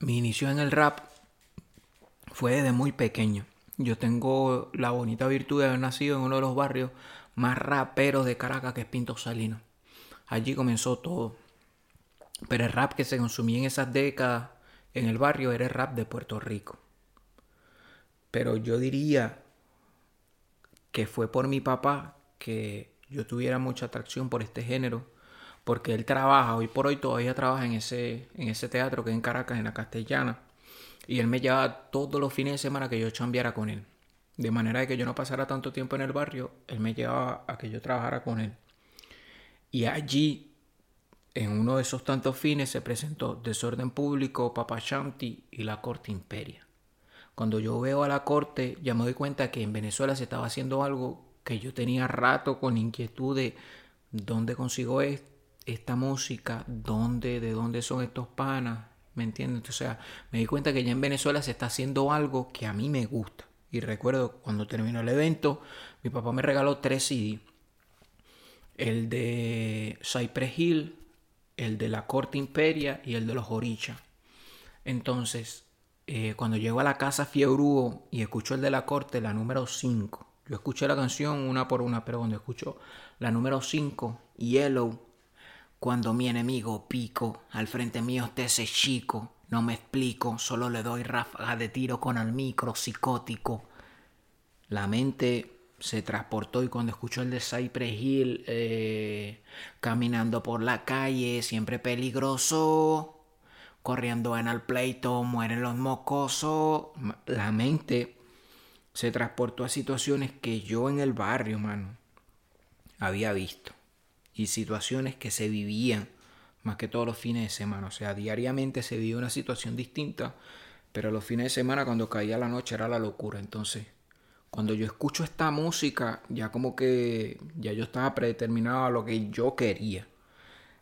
mi inicio en el rap fue desde muy pequeño. Yo tengo la bonita virtud de haber nacido en uno de los barrios más raperos de Caracas, que es Pinto Salino. Allí comenzó todo. Pero el rap que se consumía en esas décadas en el barrio era el rap de Puerto Rico. Pero yo diría que fue por mi papá que yo tuviera mucha atracción por este género, porque él trabaja, hoy por hoy todavía trabaja en ese, en ese teatro que es en Caracas, en la Castellana, y él me llevaba todos los fines de semana que yo chambeara con él. De manera de que yo no pasara tanto tiempo en el barrio, él me llevaba a que yo trabajara con él. Y allí, en uno de esos tantos fines, se presentó Desorden Público, Papa Shanti y la Corte Imperia. Cuando yo veo a la corte, ya me doy cuenta que en Venezuela se estaba haciendo algo que yo tenía rato con inquietud de dónde consigo esta música, dónde, de dónde son estos panas, ¿me entiendes? O sea, me di cuenta que ya en Venezuela se está haciendo algo que a mí me gusta. Y recuerdo cuando terminó el evento, mi papá me regaló tres CD. El de Cypress Hill, el de la Corte Imperia y el de los Oricha. Entonces, eh, cuando llego a la casa Fiebruo y escucho el de la corte, la número 5, yo escuché la canción una por una, pero cuando escucho la número 5, Yellow, cuando mi enemigo pico, al frente mío esté ese chico, no me explico, solo le doy ráfaga de tiro con el micro psicótico. La mente se transportó y cuando escucho el de Cypress Hill, eh, caminando por la calle, siempre peligroso, corriendo en el pleito, mueren los mocosos. La mente se transportó a situaciones que yo en el barrio, mano, había visto. Y situaciones que se vivían más que todos los fines de semana. O sea, diariamente se vivía una situación distinta, pero los fines de semana cuando caía la noche era la locura. Entonces, cuando yo escucho esta música, ya como que ya yo estaba predeterminado a lo que yo quería.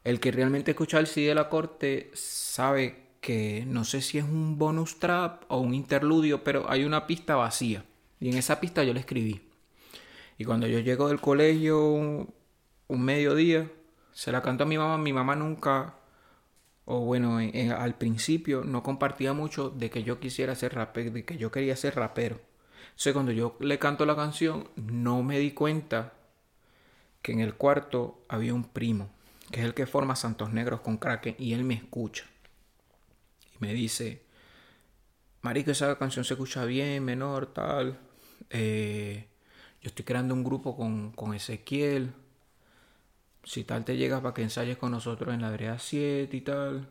El que realmente escucha el CD de la corte sabe que no sé si es un bonus trap o un interludio, pero hay una pista vacía. Y en esa pista yo le escribí. Y cuando yo llego del colegio un, mediodía, se la canto a mi mamá. Mi mamá nunca, o bueno, al principio no compartía mucho de que yo quisiera ser rapero, de que yo quería ser rapero. Entonces cuando yo le canto la canción, no me di cuenta que en el cuarto había un primo que es el que forma Santos Negros con Kraken, y él me escucha. Y me dice, Marico, esa canción se escucha bien, menor, tal. Eh, yo estoy creando un grupo con, con, Ezequiel. Si tal te llegas para que ensayes con nosotros en la Brea 7 y tal.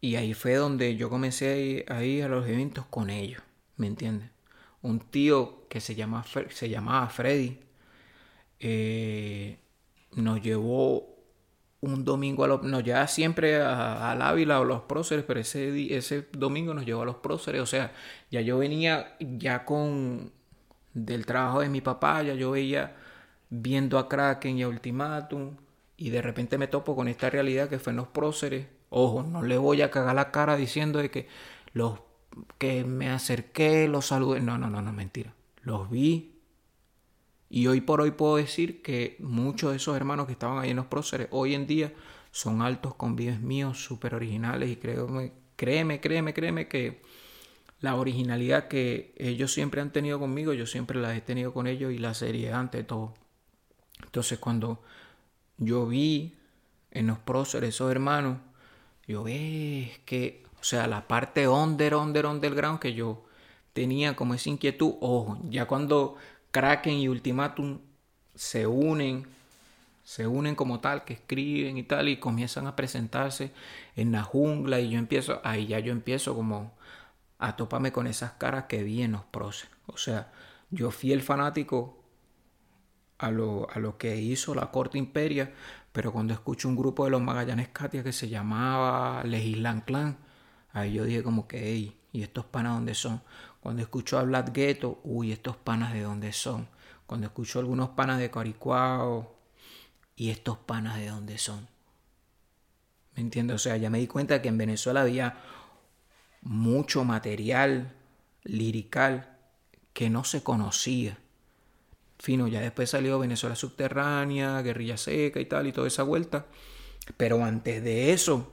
Y ahí fue donde yo comencé a ir a, los eventos con ellos. ¿Me entiendes? Un tío que se, llama, se llamaba Freddy. Eh, nos llevó un domingo a los, nos lleva siempre al Ávila o los próceres, pero ese, ese domingo nos llevó a los próceres. O sea, ya yo venía ya con del trabajo de mi papá, ya yo veía viendo a Kraken y a Ultimatum, y de repente me topo con esta realidad que fue en los próceres. Ojo, no le voy a cagar la cara diciendo de que los que me acerqué, los saludé. No, no, no, no, mentira. Los vi, y hoy por hoy puedo decir que muchos de esos hermanos que estaban ahí en los próceres hoy en día son altos convives míos, súper originales y créeme, créeme, créeme, créeme que la originalidad que ellos siempre han tenido conmigo, yo siempre la he tenido con ellos y la seriedad ante todo. Entonces cuando yo vi en los próceres esos hermanos, yo ve que, o sea, la parte under, under, underground que yo tenía como esa inquietud, ojo, ya cuando Kraken y Ultimatum se unen, se unen como tal, que escriben y tal, y comienzan a presentarse en la jungla, y yo empiezo, ahí ya yo empiezo como a toparme con esas caras que vi en los proces. O sea, yo fui el fanático a lo, a lo que hizo la corte imperia, pero cuando escucho un grupo de los Magallanes Katia que se llamaba Legislan Clan, ahí yo dije como que, hey, ¿y estos panas dónde son? Cuando escucho a Black Ghetto, uy, estos panas de dónde son. Cuando escucho algunos panas de Caricuao, y estos panas de dónde son. ¿Me entiendes? O sea, ya me di cuenta que en Venezuela había mucho material lirical que no se conocía. Fino, ya después salió Venezuela Subterránea, Guerrilla Seca y tal, y toda esa vuelta. Pero antes de eso,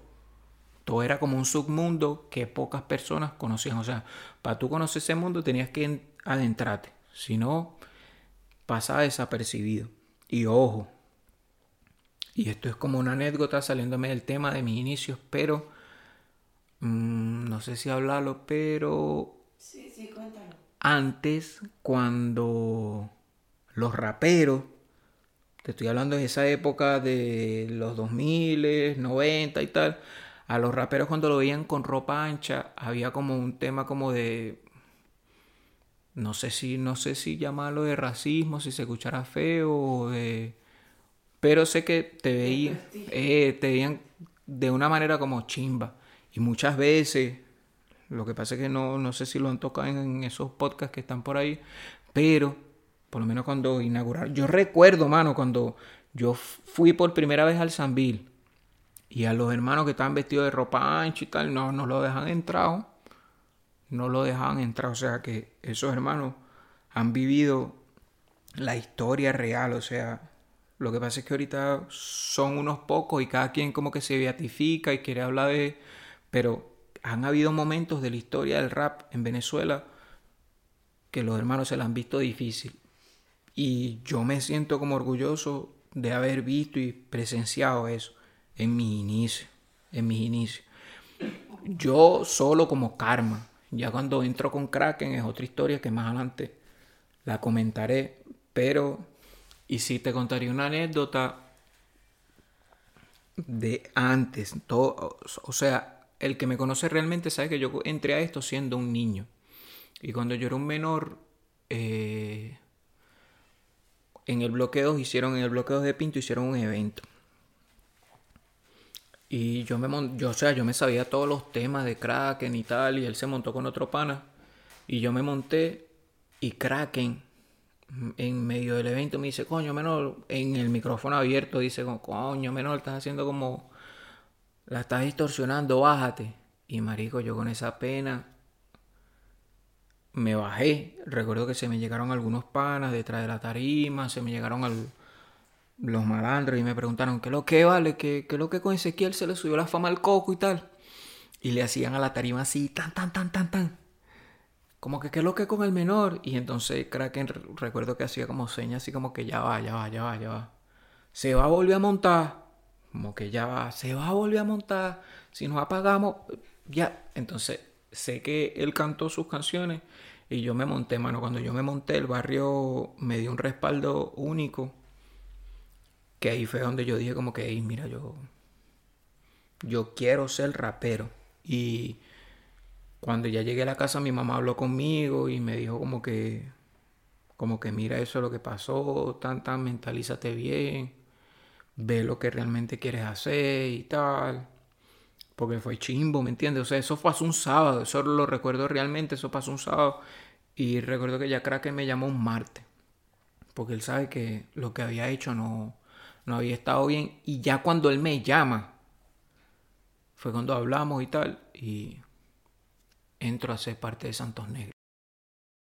todo era como un submundo que pocas personas conocían. O sea, para tú conocer ese mundo tenías que adentrarte. Si no, pasaba desapercibido. Y ojo, y esto es como una anécdota saliéndome del tema de mis inicios, pero mm, no sé si hablarlo, pero Sí, sí, cuéntalo. antes cuando los raperos, te estoy hablando de esa época de los 2000, 90 y tal, a los raperos cuando lo veían con ropa ancha, había como un tema como de no sé si no sé si llamarlo de racismo, si se escuchara feo o de pero sé que te veían eh, te veían de una manera como chimba. Y muchas veces lo que pasa es que no, no sé si lo han tocado en esos podcasts que están por ahí, pero por lo menos cuando inauguraron. Yo recuerdo, mano, cuando yo fui por primera vez al Sambil y a los hermanos que estaban vestidos de ropa ancha y tal, no, no lo dejan entrar. No lo dejaban entrar. O sea que esos hermanos han vivido la historia real. O sea, lo que pasa es que ahorita son unos pocos y cada quien como que se beatifica y quiere hablar de... Pero han habido momentos de la historia del rap en Venezuela que los hermanos se la han visto difícil. Y yo me siento como orgulloso de haber visto y presenciado eso en mis inicios. En mis inicios. Yo solo como karma. Ya cuando entro con Kraken es otra historia que más adelante la comentaré. Pero, y si te contaría una anécdota de antes. Todo, o sea, el que me conoce realmente sabe que yo entré a esto siendo un niño. Y cuando yo era un menor, eh, en el bloque 2 hicieron, en el bloque 2 de Pinto hicieron un evento. Y yo me yo, o sea, yo me sabía todos los temas de Kraken y tal, y él se montó con otro pana. Y yo me monté y Kraken en medio del evento me dice, coño, menor, en el micrófono abierto dice, coño, menor, estás haciendo como la estás distorsionando, bájate. Y marico, yo con esa pena me bajé. Recuerdo que se me llegaron algunos panas detrás de la tarima, se me llegaron al, los malandros y me preguntaron, ¿qué lo que vale? ¿Qué, ¿Qué lo que con Ezequiel se le subió la fama al coco y tal? Y le hacían a la tarima así, tan, tan, tan, tan, tan. Como que, ¿qué lo que con el menor? Y entonces Kraken recuerdo que hacía como señas así como que ya va, ya va, ya va, ya va. Se va a volver a montar como que ya va, se va a volver a montar, si nos apagamos, ya. Entonces, sé que él cantó sus canciones y yo me monté, mano. Cuando yo me monté, el barrio me dio un respaldo único. Que ahí fue donde yo dije como que, mira, yo, yo quiero ser rapero. Y cuando ya llegué a la casa, mi mamá habló conmigo y me dijo como que, como que mira eso es lo que pasó, tan, tan, mentalízate bien ve lo que realmente quieres hacer y tal. Porque fue chimbo, ¿me entiendes? O sea, eso hace un sábado, eso lo recuerdo realmente, eso pasó un sábado. Y recuerdo que ya Kraken me llamó un martes. Porque él sabe que lo que había hecho no, no había estado bien. Y ya cuando él me llama, fue cuando hablamos y tal. Y entro a ser parte de Santos Negros.